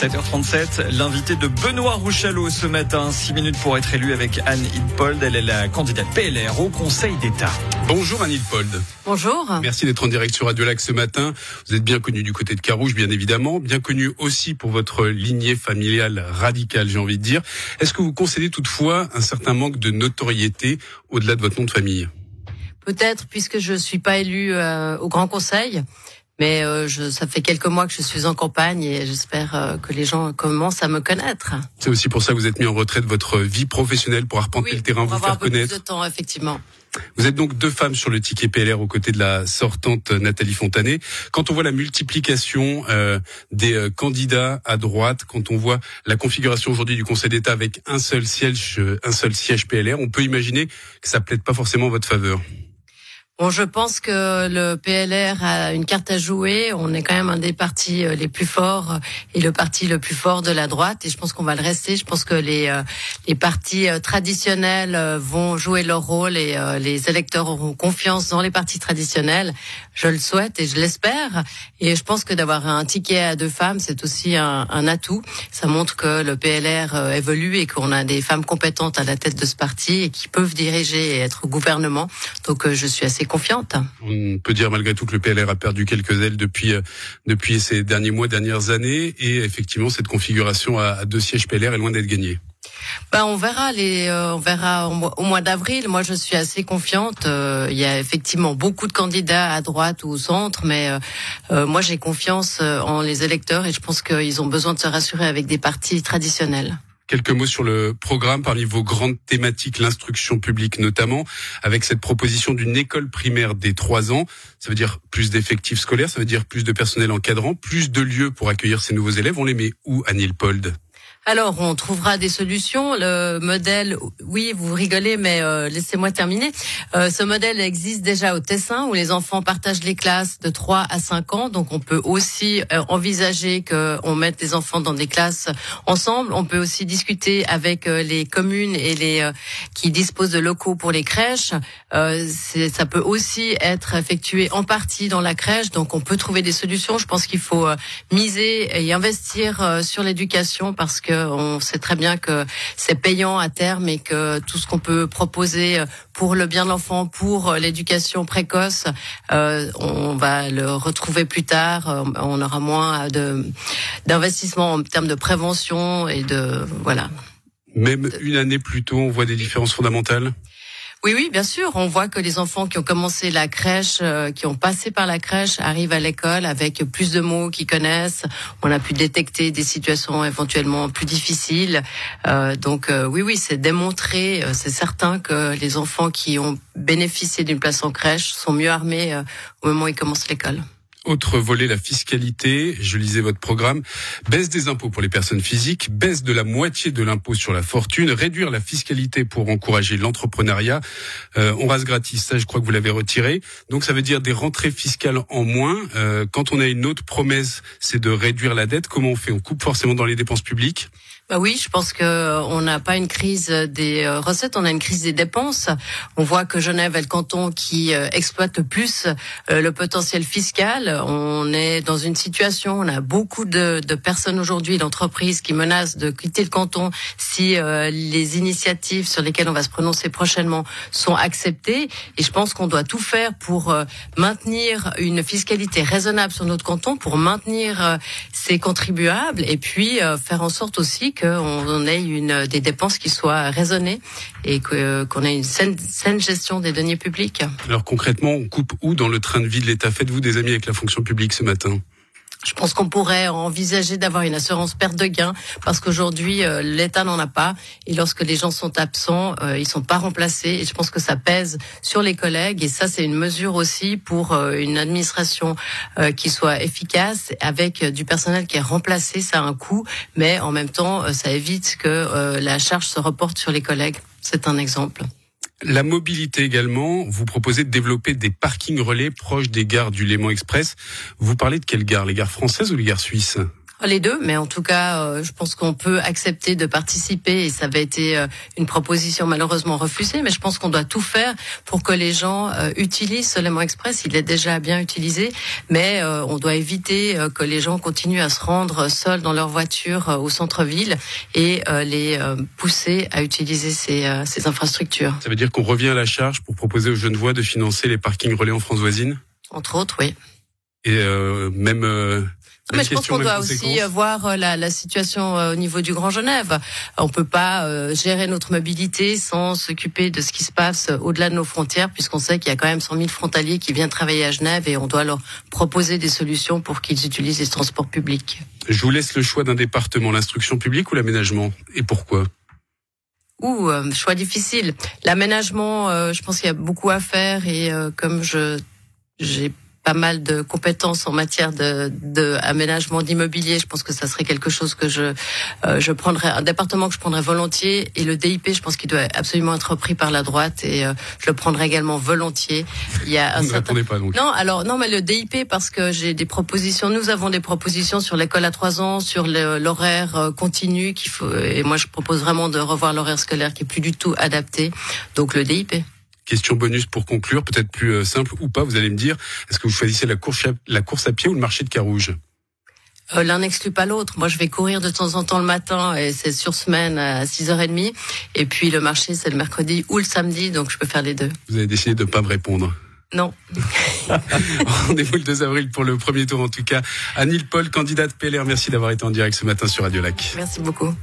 7h37, l'invité de Benoît Rouchalot ce matin, 6 minutes pour être élu avec Anne Hidpold. Elle est la candidate PLR au Conseil d'État. Bonjour Anne Hidpold. Bonjour. Merci d'être en direct sur Radio Lac ce matin. Vous êtes bien connu du côté de Carouge, bien évidemment. Bien connu aussi pour votre lignée familiale radicale, j'ai envie de dire. Est-ce que vous concédez toutefois un certain manque de notoriété au-delà de votre nom de famille? Peut-être, puisque je suis pas élue euh, au Grand Conseil. Mais euh, je, ça fait quelques mois que je suis en campagne et j'espère euh, que les gens commencent à me connaître. C'est aussi pour ça que vous êtes mis en retrait de votre vie professionnelle pour arpenter oui, le terrain, pour vous faire avoir connaître. Plus de temps, effectivement. Vous êtes donc deux femmes sur le ticket PLR aux côtés de la sortante Nathalie Fontanet. Quand on voit la multiplication euh, des euh, candidats à droite, quand on voit la configuration aujourd'hui du Conseil d'État avec un seul siège, euh, un seul siège PLR, on peut imaginer que ça plaide pas forcément en votre faveur. Bon, je pense que le PLR a une carte à jouer. On est quand même un des partis euh, les plus forts et le parti le plus fort de la droite. Et je pense qu'on va le rester. Je pense que les euh, les partis euh, traditionnels vont jouer leur rôle et les électeurs auront confiance dans les partis traditionnels. Je le souhaite et je l'espère. Et je pense que d'avoir un ticket à deux femmes, c'est aussi un, un, atout. Ça montre que le PLR évolue et qu'on a des femmes compétentes à la tête de ce parti et qui peuvent diriger et être au gouvernement. Donc, je suis assez confiante. On peut dire malgré tout que le PLR a perdu quelques ailes depuis depuis ces derniers mois, dernières années, et effectivement cette configuration à, deux sièges PLR est loin d'être gagnée. Ben, on verra les, euh, on verra au mois, mois d'avril. Moi, je suis assez confiante. Euh, il y a effectivement beaucoup de candidats à droite ou au centre, mais euh, moi, j'ai confiance en les électeurs et je pense qu'ils ont besoin de se rassurer avec des partis traditionnels. Quelques mots sur le programme parmi vos grandes thématiques, l'instruction publique notamment, avec cette proposition d'une école primaire des trois ans. Ça veut dire plus d'effectifs scolaires, ça veut dire plus de personnel encadrant, plus de lieux pour accueillir ces nouveaux élèves. On les met où, Anil Pold alors, on trouvera des solutions. Le modèle, oui, vous rigolez, mais euh, laissez-moi terminer. Euh, ce modèle existe déjà au Tessin, où les enfants partagent les classes de 3 à 5 ans. Donc, on peut aussi euh, envisager qu'on mette les enfants dans des classes ensemble. On peut aussi discuter avec euh, les communes et les euh, qui disposent de locaux pour les crèches. ça peut aussi être effectué en partie dans la crèche. Donc, on peut trouver des solutions. Je pense qu'il faut miser et investir sur l'éducation parce que on sait très bien que c'est payant à terme et que tout ce qu'on peut proposer pour le bien de l'enfant, pour l'éducation précoce, euh, on va le retrouver plus tard. On aura moins de d'investissement en termes de prévention et de voilà. Même une année plus tôt, on voit des différences fondamentales? Oui, oui, bien sûr. On voit que les enfants qui ont commencé la crèche, euh, qui ont passé par la crèche, arrivent à l'école avec plus de mots qu'ils connaissent. On a pu détecter des situations éventuellement plus difficiles. Euh, donc euh, oui, oui, c'est démontré, c'est certain que les enfants qui ont bénéficié d'une place en crèche sont mieux armés au moment où ils commencent l'école. Autre volet, la fiscalité. Je lisais votre programme. Baisse des impôts pour les personnes physiques, baisse de la moitié de l'impôt sur la fortune, réduire la fiscalité pour encourager l'entrepreneuriat. Euh, on rase gratis, ça je crois que vous l'avez retiré. Donc ça veut dire des rentrées fiscales en moins. Euh, quand on a une autre promesse, c'est de réduire la dette. Comment on fait? On coupe forcément dans les dépenses publiques? Bah oui, je pense que on n'a pas une crise des recettes, on a une crise des dépenses. On voit que Genève est le canton qui exploite le plus le potentiel fiscal. On est dans une situation, on a beaucoup de, de personnes aujourd'hui, d'entreprises qui menacent de quitter le canton si euh, les initiatives sur lesquelles on va se prononcer prochainement sont acceptées. Et je pense qu'on doit tout faire pour euh, maintenir une fiscalité raisonnable sur notre canton, pour maintenir euh, ses contribuables et puis faire en sorte aussi qu'on ait une des dépenses qui soient raisonnées et qu'on ait une saine, saine, gestion des deniers publics. Alors concrètement, on coupe où dans le train de vie de l'État? Faites-vous des amis avec la je pense qu'on pourrait envisager d'avoir une assurance perte de gain parce qu'aujourd'hui euh, l'État n'en a pas. Et lorsque les gens sont absents, euh, ils sont pas remplacés. Et je pense que ça pèse sur les collègues. Et ça c'est une mesure aussi pour euh, une administration euh, qui soit efficace avec du personnel qui est remplacé, ça a un coût mais en même temps ça évite que la charge se reporte sur les collègues. C'est un exemple. La mobilité également, vous proposez de développer des parkings relais proches des gares du Léman Express. Vous parlez de quelles gares? Les gares françaises ou les gares suisses? Les deux, mais en tout cas, euh, je pense qu'on peut accepter de participer et ça avait été euh, une proposition malheureusement refusée, mais je pense qu'on doit tout faire pour que les gens euh, utilisent Soleiman Express. Il est déjà bien utilisé, mais on doit éviter que les gens continuent à se rendre seuls dans leur voiture au centre-ville et les pousser à utiliser ces, ces infrastructures. Ça veut dire qu'on revient à la charge pour proposer aux jeunes voies de financer les parkings relais en France voisine? Entre autres, oui. Et même mais je pense qu'on doit aussi voir euh, la, la, situation euh, au niveau du Grand Genève. On peut pas euh, gérer notre mobilité sans s'occuper de ce qui se passe au-delà de nos frontières, puisqu'on sait qu'il y a quand même 100 000 frontaliers qui viennent travailler à Genève et on doit leur proposer des solutions pour qu'ils utilisent les transports publics. Je vous laisse le choix d'un département, l'instruction publique ou l'aménagement, et pourquoi? Ouh, choix difficile. L'aménagement, je pense qu'il y a beaucoup à faire et comme je j'ai pas mal de compétences en matière de, de aménagement d'immobilier. Je pense que ça serait quelque chose que je euh, je prendrais un département que je prendrais volontiers et le DIP, je pense qu'il doit absolument être repris par la droite et euh, je le prendrais également volontiers. Il y a un certain... pas donc. Non, alors non, mais le DIP parce que j'ai des propositions. Nous avons des propositions sur l'école à trois ans, sur l'horaire euh, continu qu'il faut et moi je propose vraiment de revoir l'horaire scolaire qui est plus du tout adapté. Donc le DIP. Question bonus pour conclure, peut-être plus euh, simple ou pas, vous allez me dire, est-ce que vous choisissez la course, la course à pied ou le marché de Carouge? Euh, L'un n'exclut pas l'autre. Moi, je vais courir de temps en temps le matin et c'est sur semaine à 6h30. Et puis le marché, c'est le mercredi ou le samedi, donc je peux faire les deux. Vous avez décidé de ne pas me répondre non. Rendez-vous le 2 avril pour le premier tour en tout cas. Anil Paul, candidate PLR, merci d'avoir été en direct ce matin sur Radio Lac. Merci beaucoup.